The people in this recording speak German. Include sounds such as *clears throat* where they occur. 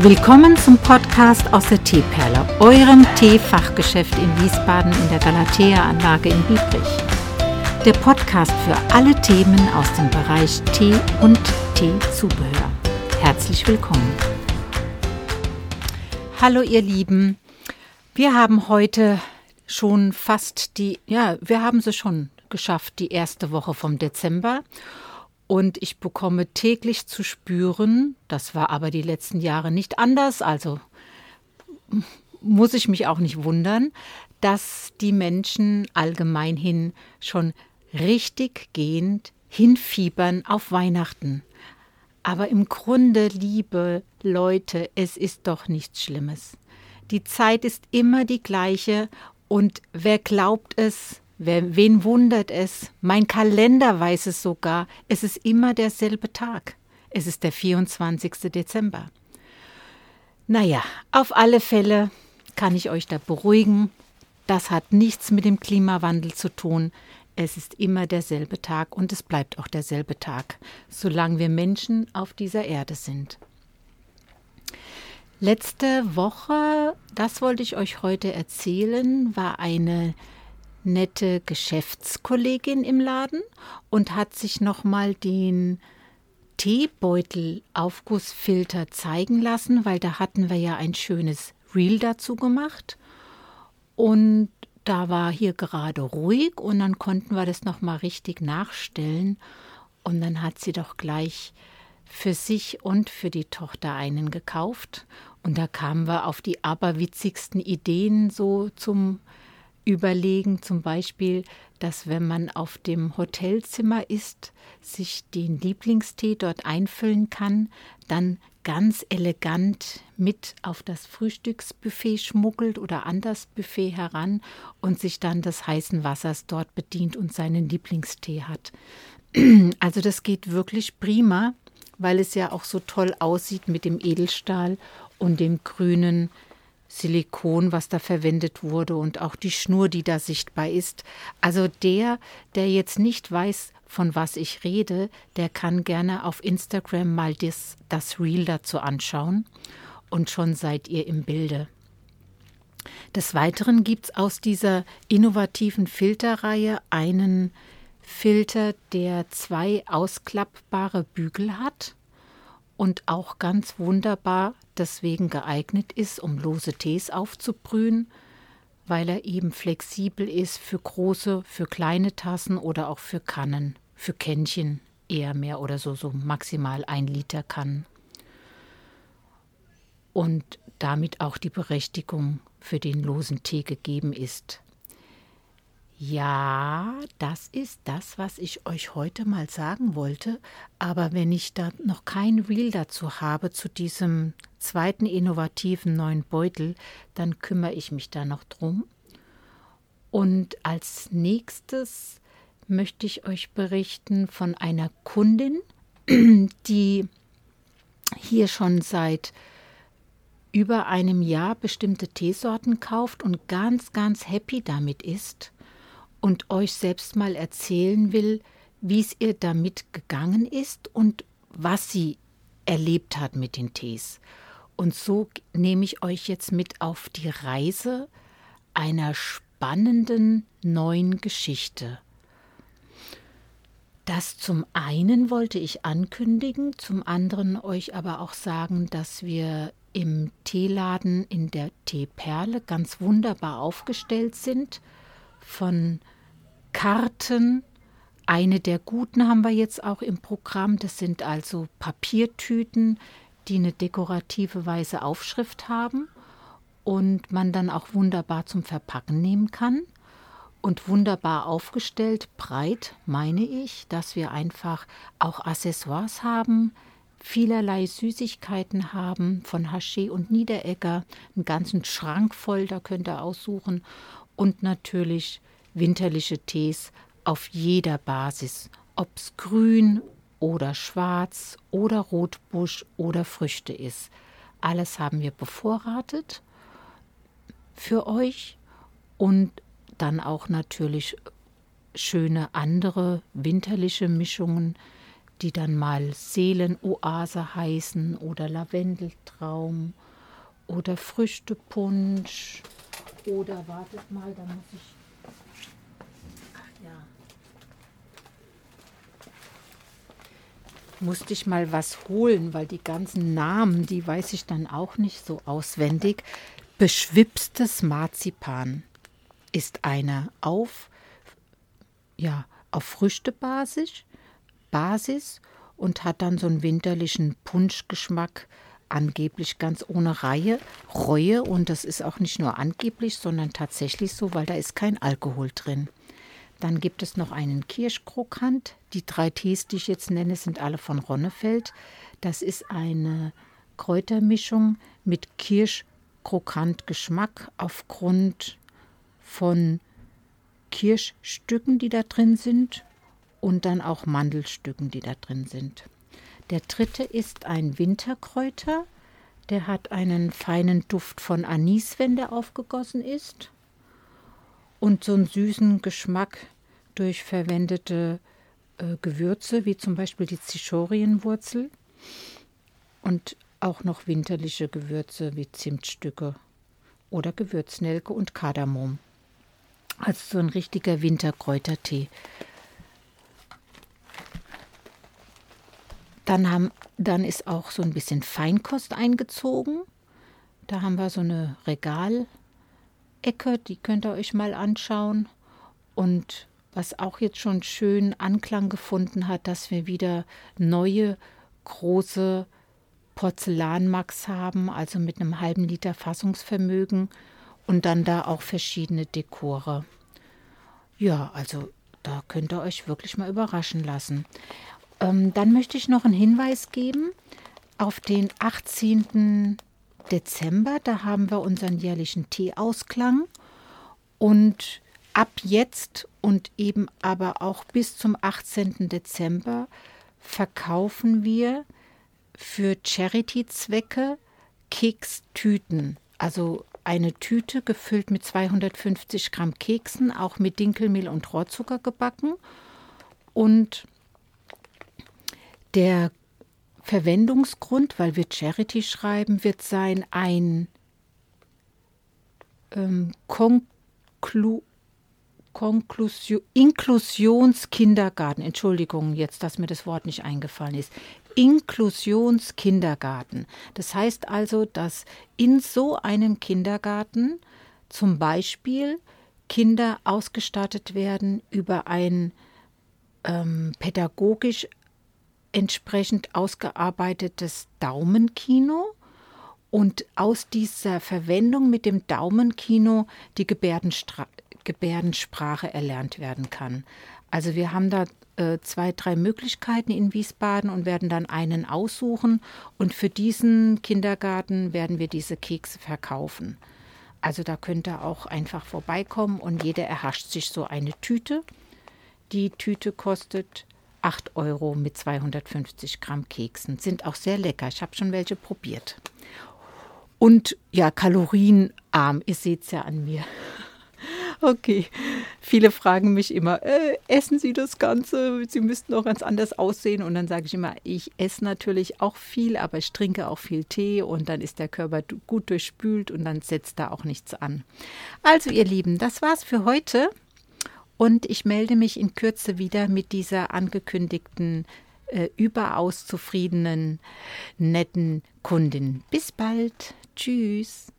Willkommen zum Podcast aus der Teeperle, eurem Teefachgeschäft in Wiesbaden in der Galatea-Anlage in Biebrich. Der Podcast für alle Themen aus dem Bereich Tee und Teezubehör. Herzlich willkommen. Hallo ihr Lieben, wir haben heute schon fast die, ja, wir haben sie schon geschafft, die erste Woche vom Dezember. Und ich bekomme täglich zu spüren, das war aber die letzten Jahre nicht anders, also muss ich mich auch nicht wundern, dass die Menschen allgemeinhin schon richtig gehend hinfiebern auf Weihnachten. Aber im Grunde, liebe Leute, es ist doch nichts Schlimmes. Die Zeit ist immer die gleiche und wer glaubt es, Wen wundert es? Mein Kalender weiß es sogar. Es ist immer derselbe Tag. Es ist der 24. Dezember. Naja, auf alle Fälle kann ich euch da beruhigen. Das hat nichts mit dem Klimawandel zu tun. Es ist immer derselbe Tag und es bleibt auch derselbe Tag, solange wir Menschen auf dieser Erde sind. Letzte Woche, das wollte ich euch heute erzählen, war eine nette Geschäftskollegin im Laden und hat sich nochmal den Teebeutel-Aufgussfilter zeigen lassen, weil da hatten wir ja ein schönes Reel dazu gemacht. Und da war hier gerade ruhig und dann konnten wir das nochmal richtig nachstellen. Und dann hat sie doch gleich für sich und für die Tochter einen gekauft. Und da kamen wir auf die aberwitzigsten Ideen so zum überlegen, zum Beispiel, dass wenn man auf dem Hotelzimmer ist, sich den Lieblingstee dort einfüllen kann, dann ganz elegant mit auf das Frühstücksbuffet schmuggelt oder an das Buffet heran und sich dann des heißen Wassers dort bedient und seinen Lieblingstee hat. *clears throat* Also das geht wirklich prima, weil es ja auch so toll aussieht mit dem Edelstahl und dem grünen Silikon, was da verwendet wurde und auch die Schnur, die da sichtbar ist. Also der, der jetzt nicht weiß, von was ich rede, der kann gerne auf Instagram mal das, das Reel dazu anschauen und schon seid ihr im Bilde. Des Weiteren gibt es aus dieser innovativen Filterreihe einen Filter, der zwei ausklappbare Bügel hat und auch ganz wunderbar deswegen geeignet ist, um lose Tees aufzubrühen, weil er eben flexibel ist für große, für kleine Tassen oder auch für Kannen, für Kännchen eher mehr oder so, so maximal ein Liter Kannen. Und damit auch die Berechtigung für den losen Tee gegeben ist. Ja, das ist das, was ich euch heute mal sagen wollte. Aber wenn ich da noch kein Reel dazu habe, zu diesem zweiten innovativen neuen Beutel, dann kümmere ich mich da noch drum. Und als nächstes möchte ich euch berichten von einer Kundin, *clears throat* die hier schon seit über einem Jahr bestimmte Teesorten kauft und ganz, ganz happy damit ist und euch selbst mal erzählen will, wie es ihr damit gegangen ist und was sie erlebt hat mit den Tees. Und so nehme ich euch jetzt mit auf die Reise einer spannenden neuen Geschichte. Das zum einen wollte ich ankündigen, zum anderen euch aber auch sagen, dass wir im Teeladen in der Teeperle ganz wunderbar aufgestellt sind von Karten. Eine der guten haben wir jetzt auch im Programm. Das sind also Papiertüten, die eine dekorative weiße Aufschrift haben und man dann auch wunderbar zum Verpacken nehmen kann. Und wunderbar aufgestellt, breit meine ich, dass wir einfach auch Accessoires haben, vielerlei Süßigkeiten haben von Haché und Niederegger, einen ganzen Schrank voll, da könnt ihr aussuchen und natürlich winterliche Tees auf jeder Basis, ob's grün oder schwarz oder Rotbusch oder Früchte ist. Alles haben wir bevorratet für euch und dann auch natürlich schöne andere winterliche Mischungen die dann mal Seelenoase heißen oder Lavendeltraum oder Früchtepunsch oder wartet mal, da muss ich. Ach ja. Musste ich mal was holen, weil die ganzen Namen, die weiß ich dann auch nicht so auswendig. Beschwipstes Marzipan ist eine auf, ja, auf Früchtebasis Basis und hat dann so einen winterlichen Punschgeschmack angeblich ganz ohne Reihe, Reue und das ist auch nicht nur angeblich, sondern tatsächlich so, weil da ist kein Alkohol drin. Dann gibt es noch einen Kirschkrokant. Die drei Tees, die ich jetzt nenne, sind alle von Ronnefeld. Das ist eine Kräutermischung mit Kirschkrokant-Geschmack aufgrund von Kirschstücken, die da drin sind und dann auch Mandelstücken, die da drin sind. Der dritte ist ein Winterkräuter. Der hat einen feinen Duft von Anis, wenn der aufgegossen ist. Und so einen süßen Geschmack durch verwendete äh, Gewürze, wie zum Beispiel die Zichorienwurzel. Und auch noch winterliche Gewürze wie Zimtstücke oder Gewürznelke und Kardamom. Also so ein richtiger Winterkräutertee. Dann, haben, dann ist auch so ein bisschen Feinkost eingezogen. Da haben wir so eine Regalecke, die könnt ihr euch mal anschauen. Und was auch jetzt schon schön Anklang gefunden hat, dass wir wieder neue große Porzellanmax haben, also mit einem halben Liter Fassungsvermögen und dann da auch verschiedene Dekore. Ja, also da könnt ihr euch wirklich mal überraschen lassen. Ähm, dann möchte ich noch einen Hinweis geben auf den 18. Dezember. Da haben wir unseren jährlichen Teeausklang. Und ab jetzt und eben aber auch bis zum 18. Dezember verkaufen wir für Charity-Zwecke Kekstüten. Also eine Tüte gefüllt mit 250 Gramm Keksen, auch mit Dinkelmehl und Rohrzucker gebacken. Und der Verwendungsgrund, weil wir Charity schreiben, wird sein ein ähm, Konklu Konklusion, Inklusionskindergarten. Entschuldigung, jetzt, dass mir das Wort nicht eingefallen ist. Inklusionskindergarten. Das heißt also, dass in so einem Kindergarten zum Beispiel Kinder ausgestattet werden über ein ähm, pädagogisch entsprechend ausgearbeitetes Daumenkino und aus dieser Verwendung mit dem Daumenkino die Gebärdenstra Gebärdensprache erlernt werden kann. Also wir haben da äh, zwei, drei Möglichkeiten in Wiesbaden und werden dann einen aussuchen und für diesen Kindergarten werden wir diese Kekse verkaufen. Also da könnt ihr auch einfach vorbeikommen und jeder erhascht sich so eine Tüte. Die Tüte kostet 8 Euro mit 250 Gramm Keksen. Sind auch sehr lecker. Ich habe schon welche probiert. Und ja, kalorienarm. Ihr seht es ja an mir. *laughs* Okay, viele fragen mich immer, äh, essen Sie das Ganze? Sie müssten doch ganz anders aussehen. Und dann sage ich immer, ich esse natürlich auch viel, aber ich trinke auch viel Tee und dann ist der Körper gut durchspült und dann setzt da auch nichts an. Also ihr Lieben, das war's für heute. Und ich melde mich in Kürze wieder mit dieser angekündigten, äh, überaus zufriedenen, netten Kundin. Bis bald. Tschüss.